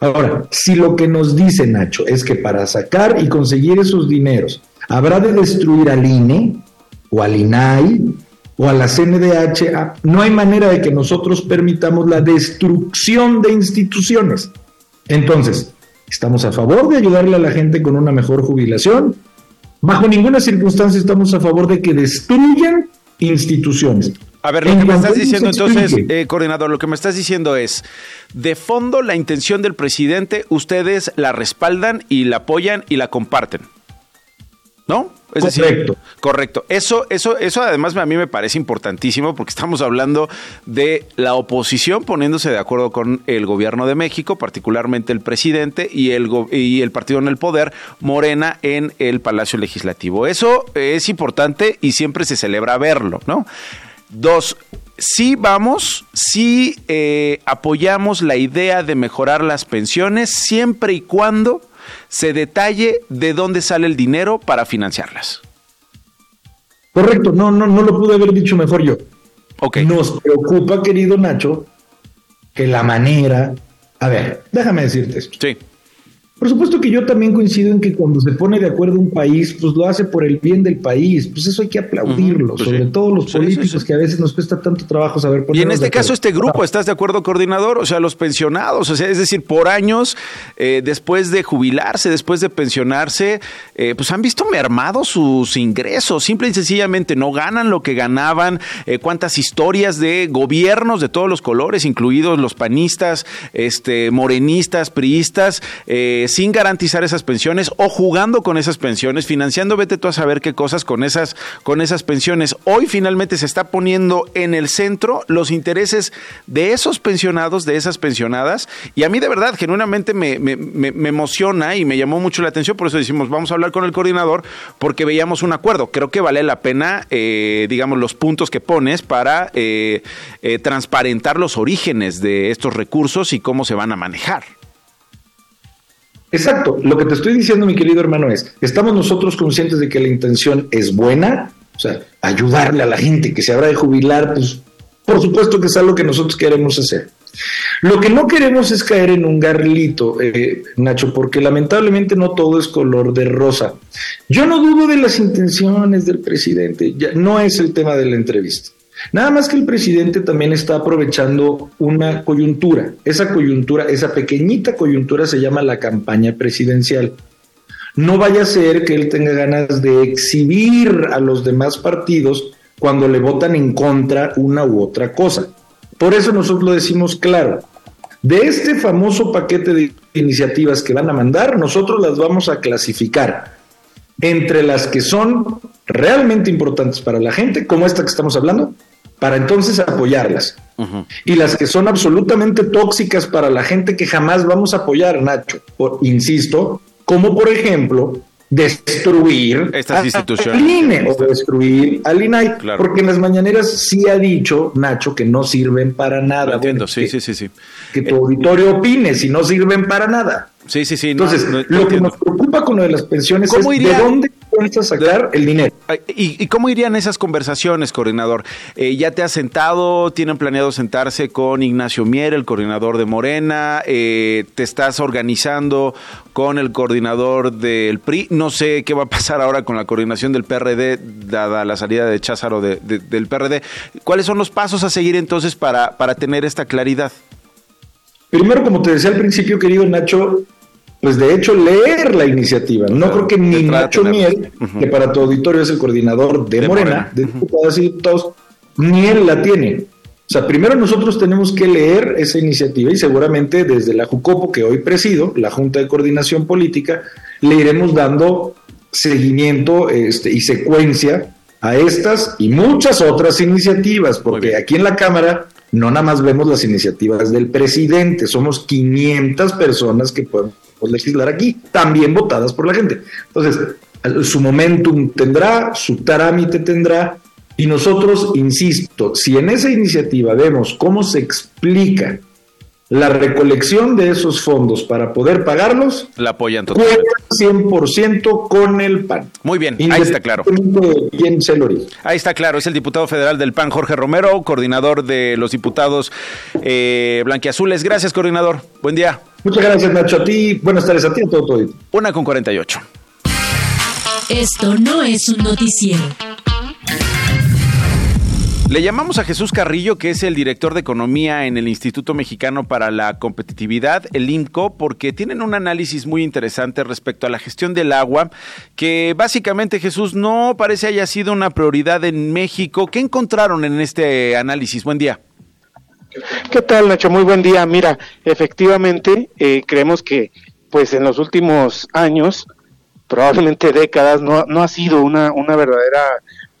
Ahora, si lo que nos dice Nacho es que para sacar y conseguir esos dineros habrá de destruir al INE o al INAI o a la CNDH, ah, no hay manera de que nosotros permitamos la destrucción de instituciones. Entonces, Estamos a favor de ayudarle a la gente con una mejor jubilación. Bajo ninguna circunstancia estamos a favor de que destruyan instituciones. A ver, lo que me estás diciendo entonces, eh, coordinador, lo que me estás diciendo es, de fondo la intención del presidente, ustedes la respaldan y la apoyan y la comparten. ¿No? Es correcto. Decir, correcto. Eso, eso, eso además a mí me parece importantísimo porque estamos hablando de la oposición poniéndose de acuerdo con el gobierno de México, particularmente el presidente y el, y el partido en el poder, Morena, en el Palacio Legislativo. Eso es importante y siempre se celebra verlo, ¿no? Dos, sí vamos, sí eh, apoyamos la idea de mejorar las pensiones siempre y cuando se detalle de dónde sale el dinero para financiarlas. Correcto, no, no, no lo pude haber dicho mejor yo. Okay. Nos preocupa, querido Nacho, que la manera. A ver, déjame decirte esto. Sí. Por supuesto que yo también coincido en que cuando se pone de acuerdo un país, pues lo hace por el bien del país. Pues eso hay que aplaudirlo, pues sobre todo los políticos que a veces nos cuesta tanto trabajo saber por Y en este caso, este grupo, ¿estás de acuerdo, coordinador? O sea, los pensionados, o sea, es decir, por años, eh, después de jubilarse, después de pensionarse, eh, pues han visto mermados sus ingresos. Simple y sencillamente no ganan lo que ganaban. Eh, cuántas historias de gobiernos de todos los colores, incluidos los panistas, este, morenistas, priistas, eh, sin garantizar esas pensiones o jugando con esas pensiones, financiando, vete tú a saber qué cosas con esas, con esas pensiones. Hoy finalmente se está poniendo en el centro los intereses de esos pensionados, de esas pensionadas, y a mí de verdad, genuinamente me, me, emociona y me llamó mucho la atención, por eso decimos, vamos a hablar con el coordinador, porque veíamos un acuerdo. Creo que vale la pena, eh, digamos, los puntos que pones para eh, eh, transparentar los orígenes de estos recursos y cómo se van a manejar. Exacto, lo que te estoy diciendo, mi querido hermano, es, estamos nosotros conscientes de que la intención es buena, o sea, ayudarle a la gente que se habrá de jubilar, pues por supuesto que es algo que nosotros queremos hacer. Lo que no queremos es caer en un garlito, eh, Nacho, porque lamentablemente no todo es color de rosa. Yo no dudo de las intenciones del presidente, ya no es el tema de la entrevista. Nada más que el presidente también está aprovechando una coyuntura. Esa coyuntura, esa pequeñita coyuntura se llama la campaña presidencial. No vaya a ser que él tenga ganas de exhibir a los demás partidos cuando le votan en contra una u otra cosa. Por eso nosotros lo decimos claro. De este famoso paquete de iniciativas que van a mandar, nosotros las vamos a clasificar entre las que son realmente importantes para la gente, como esta que estamos hablando, para entonces apoyarlas. Y las que son absolutamente tóxicas para la gente que jamás vamos a apoyar, Nacho, por, insisto, como por ejemplo destruir estas instituciones al INE o destruir al INAI, porque en las mañaneras sí ha dicho Nacho que no sirven para nada. entiendo, sí, sí, sí, sí. Que tu auditorio opine si no sirven para nada. Sí, sí, sí. Entonces, lo que nos preocupa con lo de las pensiones es de dónde a sacar el dinero. ¿Y, cómo irían esas conversaciones, coordinador? Eh, ¿Ya te has sentado? ¿Tienen planeado sentarse con Ignacio Mier, el coordinador de Morena? Eh, ¿Te estás organizando con el coordinador del PRI? No sé qué va a pasar ahora con la coordinación del PRD, dada la salida de Cházaro del PRD. ¿Cuáles son los pasos a seguir entonces para, para tener esta claridad? Primero, como te decía al principio, querido Nacho, pues de hecho leer la iniciativa. No creo que ni Nacho Miel, que para tu auditorio es el coordinador de, Morena, de diputadas y diputados, ni él la tiene. O sea, primero nosotros tenemos que leer esa iniciativa y seguramente desde la JUCOPO que hoy presido, la Junta de Coordinación Política, le iremos dando seguimiento este, y secuencia a estas y muchas otras iniciativas, porque aquí en la Cámara no nada más vemos las iniciativas del presidente, somos 500 personas que podemos legislar aquí, también votadas por la gente. Entonces, su momentum tendrá, su trámite tendrá, y nosotros, insisto, si en esa iniciativa vemos cómo se explica la recolección de esos fondos para poder pagarlos, la apoyan totalmente. 100% con el PAN. Muy bien, ahí está claro. Ahí está claro, es el diputado federal del PAN, Jorge Romero, coordinador de los diputados eh, blanquiazules. Gracias, coordinador. Buen día. Muchas gracias, Nacho. A ti, buenas tardes a ti, a todo, todo. Una con 48. Esto no es un noticiero. Le llamamos a Jesús Carrillo, que es el director de Economía en el Instituto Mexicano para la Competitividad, el INCO, porque tienen un análisis muy interesante respecto a la gestión del agua, que básicamente Jesús no parece haya sido una prioridad en México. ¿Qué encontraron en este análisis? Buen día. ¿Qué tal, Nacho? Muy buen día. Mira, efectivamente, eh, creemos que pues en los últimos años, probablemente décadas, no, no ha sido una, una verdadera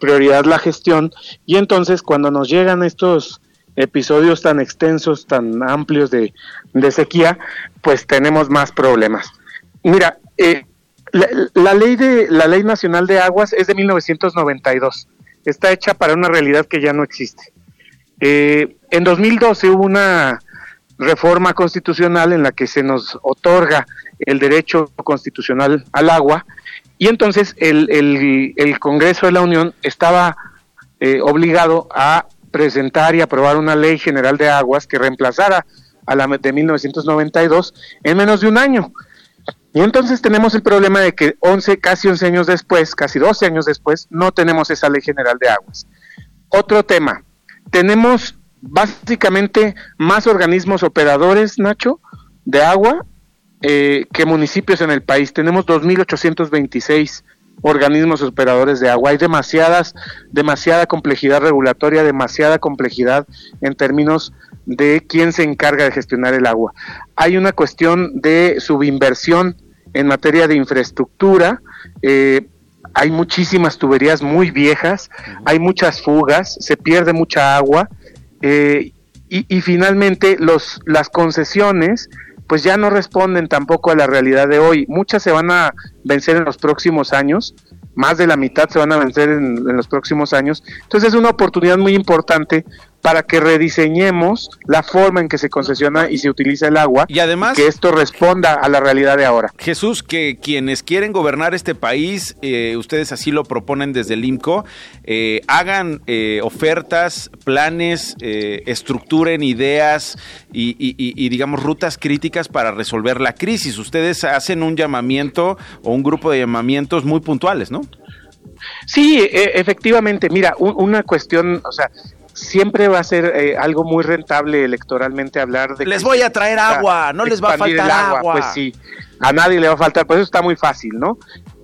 prioridad la gestión y entonces cuando nos llegan estos episodios tan extensos, tan amplios de, sequía, pues tenemos más problemas. Mira, eh, la, ley de la ley nacional de aguas es de 1992. Está hecha para una realidad que ya no existe. Eh, en 2012 hubo una reforma constitucional en la que se nos otorga el derecho constitucional al agua y entonces el, el, Congreso de la Unión estaba eh, obligado a presentar y aprobar una ley general de aguas que reemplazara a la de 1992 en menos de un año. Y entonces tenemos el problema de que 11, casi 11 años después, casi 12 años después, no tenemos esa ley general de aguas. Otro tema, tenemos básicamente más organismos operadores, Nacho, de agua eh, que municipios en el país. Tenemos 2.826 organismos operadores de agua. Hay demasiadas, demasiada complejidad regulatoria, demasiada complejidad en términos de quién se encarga de gestionar el agua. Hay una cuestión de subinversión en materia de infraestructura. Eh, hay muchísimas tuberías muy viejas, hay muchas fugas, se pierde mucha agua eh, y, y, finalmente los, las concesiones pues ya no responden tampoco a la realidad de hoy. Muchas se van a vencer en los próximos años, más de la mitad se van a vencer en, en los próximos años. Entonces es una oportunidad muy importante para que rediseñemos la forma en que se concesiona y se utiliza el agua y además que esto responda a la realidad de ahora. Jesús, que quienes quieren gobernar este país, eh, ustedes así lo proponen desde el IMCO, eh, hagan eh, ofertas, planes, estructuren ideas y, y, digamos rutas críticas para resolver la crisis. Ustedes hacen un llamamiento o un grupo de llamamientos muy puntuales, ¿no? Sí, e, efectivamente. Mira, una cuestión, o sea, siempre va a ser eh, algo muy rentable electoralmente hablar de... Les voy a traer agua, no les va a faltar agua, Pues sí, a nadie le va a faltar, pues eso está muy fácil, ¿no?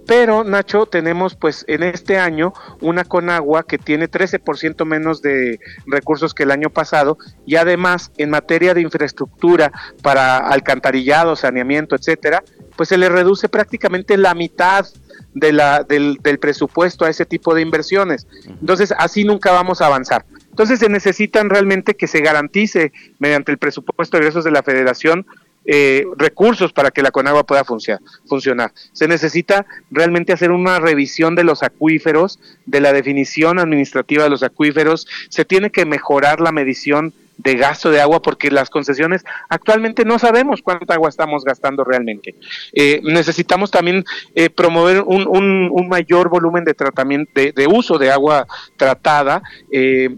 Pero, Nacho, tenemos pues en este año una Conagua que tiene 13% menos de recursos que el año pasado y además en materia de infraestructura para alcantarillado, saneamiento, etcétera, pues se le reduce prácticamente la mitad de la, del, del presupuesto a ese tipo de inversiones. Entonces, así nunca vamos a avanzar. Entonces se necesitan realmente que se garantice mediante el presupuesto de ingresos de la federación eh, recursos para que la Conagua pueda funcionar. Se necesita realmente hacer una revisión de los acuíferos, de la definición administrativa de los acuíferos, se tiene que mejorar la medición de gasto de agua porque las concesiones actualmente no sabemos cuánta agua estamos gastando realmente. Eh, necesitamos también eh, promover un, un, mayor volumen de tratamiento, de, uso de agua tratada. Eh,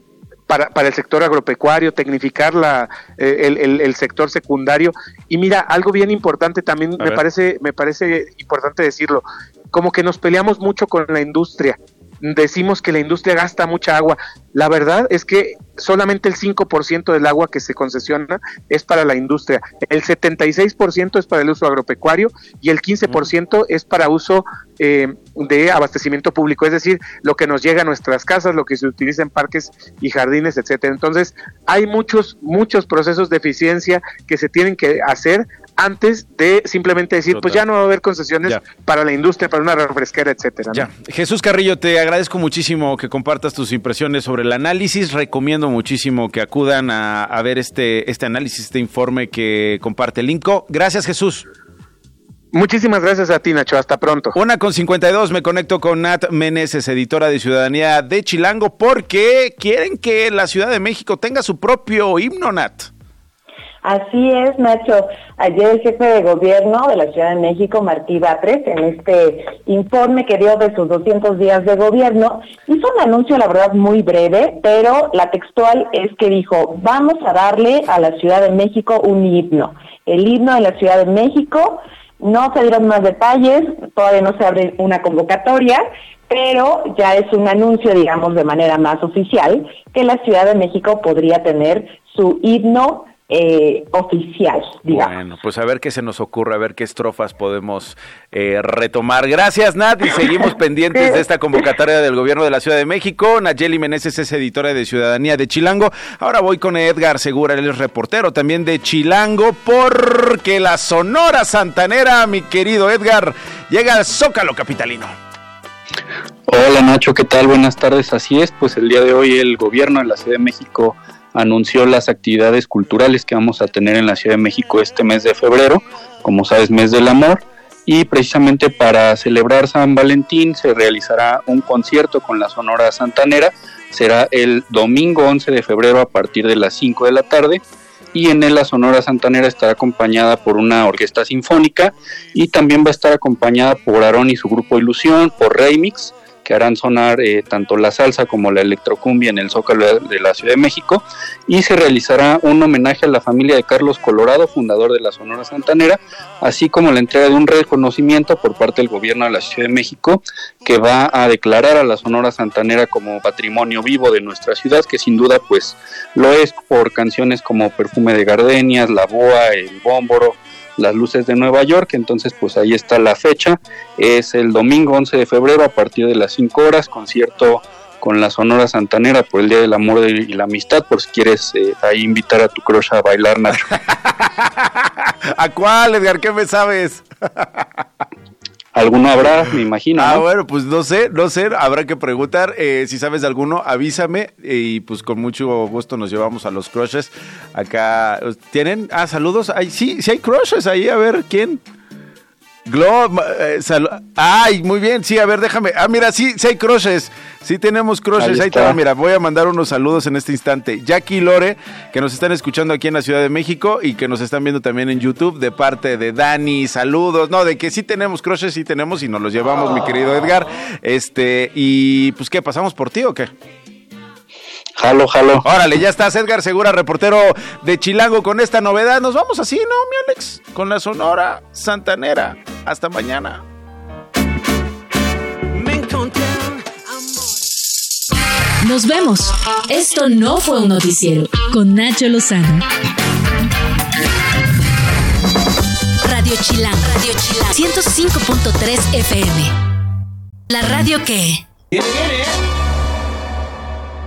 para, para el sector agropecuario, tecnificar la, eh, el, el, sector secundario. Y mira, algo bien importante también me parece, me parece importante decirlo, como que nos peleamos mucho con la industria decimos que la industria gasta mucha agua. La verdad es que solamente el 5% del agua que se concesiona es para la industria, el 76% es para el uso agropecuario y el 15% es para uso eh, de abastecimiento público, es decir, lo que nos llega a nuestras casas, lo que se utiliza en parques y jardines, etcétera. Entonces, hay muchos, muchos procesos de eficiencia que se tienen que hacer antes de simplemente decir, pues ya no va a haber concesiones para la industria, para una refresquera, etcétera. Ya. Jesús Carrillo, te agradezco muchísimo que compartas tus impresiones sobre el análisis. Recomiendo muchísimo que acudan a, ver este, este análisis, este informe que comparte el INCO. Gracias, Jesús. Muchísimas gracias a ti, Nacho. Hasta pronto. Una con 52, me conecto con Nat Meneses, editora de Ciudadanía de Chilango, porque quieren que la Ciudad de México tenga su propio himno, Nat. Así es, Nacho. Ayer el jefe de gobierno de la Ciudad de México, Martí Batres, en este informe que dio de sus 200 días de gobierno, hizo un anuncio, la verdad, muy breve, pero la textual es que dijo, vamos a darle a la Ciudad de México un himno. El himno de la Ciudad de México no se dieron más detalles, todavía no se abre una convocatoria, pero ya es un anuncio, digamos, de manera más oficial, que la Ciudad de México podría tener su himno eh, oficial. Digamos. Bueno, pues a ver qué se nos ocurre, a ver qué estrofas podemos eh, retomar. Gracias, Nat, y seguimos pendientes de esta convocatoria del Gobierno de la Ciudad de México. Nayeli Meneses es editora de Ciudadanía de Chilango. Ahora voy con Edgar Segura, él es reportero también de Chilango, porque la Sonora Santanera, mi querido Edgar, llega al Zócalo Capitalino. Hola Nacho, ¿qué tal? Buenas tardes. Así es, pues el día de hoy el gobierno de la Ciudad de México anunció las actividades culturales que vamos a tener en la Ciudad de México este mes de febrero, como sabes, mes del amor, y precisamente para celebrar San Valentín se realizará un concierto con la Sonora Santanera, será el domingo 11 de febrero a partir de las 5 de la tarde, y en él la Sonora Santanera estará acompañada por una orquesta sinfónica y también va a estar acompañada por Aarón y su grupo Ilusión, por Remix, que harán sonar eh, tanto la salsa como la electrocumbia en el Zócalo de la Ciudad de México y se realizará un homenaje a la familia de Carlos Colorado, fundador de la Sonora Santanera, así como la entrega de un reconocimiento por parte del gobierno de la Ciudad de México que va a declarar a la Sonora Santanera como patrimonio vivo de nuestra ciudad, que sin duda pues lo es por canciones como Perfume de Gardenias, La Boa, El Bómboro, las luces de Nueva York, entonces pues ahí está la fecha, es el domingo 11 de febrero a partir de las 5 horas, concierto con la Sonora Santanera por el Día del Amor y la Amistad, por si quieres eh, ahí invitar a tu crush a bailar, Nacho. ¿A cuál, Edgar? ¿Qué me sabes? Alguno habrá, me imagino. Ah, bueno, pues no sé, no sé, habrá que preguntar. Eh, si sabes de alguno, avísame y pues con mucho gusto nos llevamos a los crushes. Acá, ¿tienen? Ah, saludos. Ay, sí, sí hay crushes ahí, a ver, ¿quién? Glob, eh, ay, muy bien, sí, a ver, déjame. Ah, mira, sí, sí hay crushes. Sí tenemos crushes. Ahí, está. Mira, voy a mandar unos saludos en este instante. Jackie y Lore, que nos están escuchando aquí en la Ciudad de México y que nos están viendo también en YouTube, de parte de Dani, saludos. No, de que sí tenemos crushes, sí tenemos y nos los llevamos, mi querido Edgar. Este, y pues, ¿qué? ¿Pasamos por ti o qué? Jalo, jalo. Órale, ya estás, Edgar Segura, reportero de Chilango, con esta novedad. Nos vamos así, ¿no, mi Alex? Con la Sonora Santanera. Hasta mañana. Nos vemos. Esto no fue un noticiero con Nacho Lozano. Radio Chilán, Radio Chilán, 105.3 FM. La radio que... Viene, viene.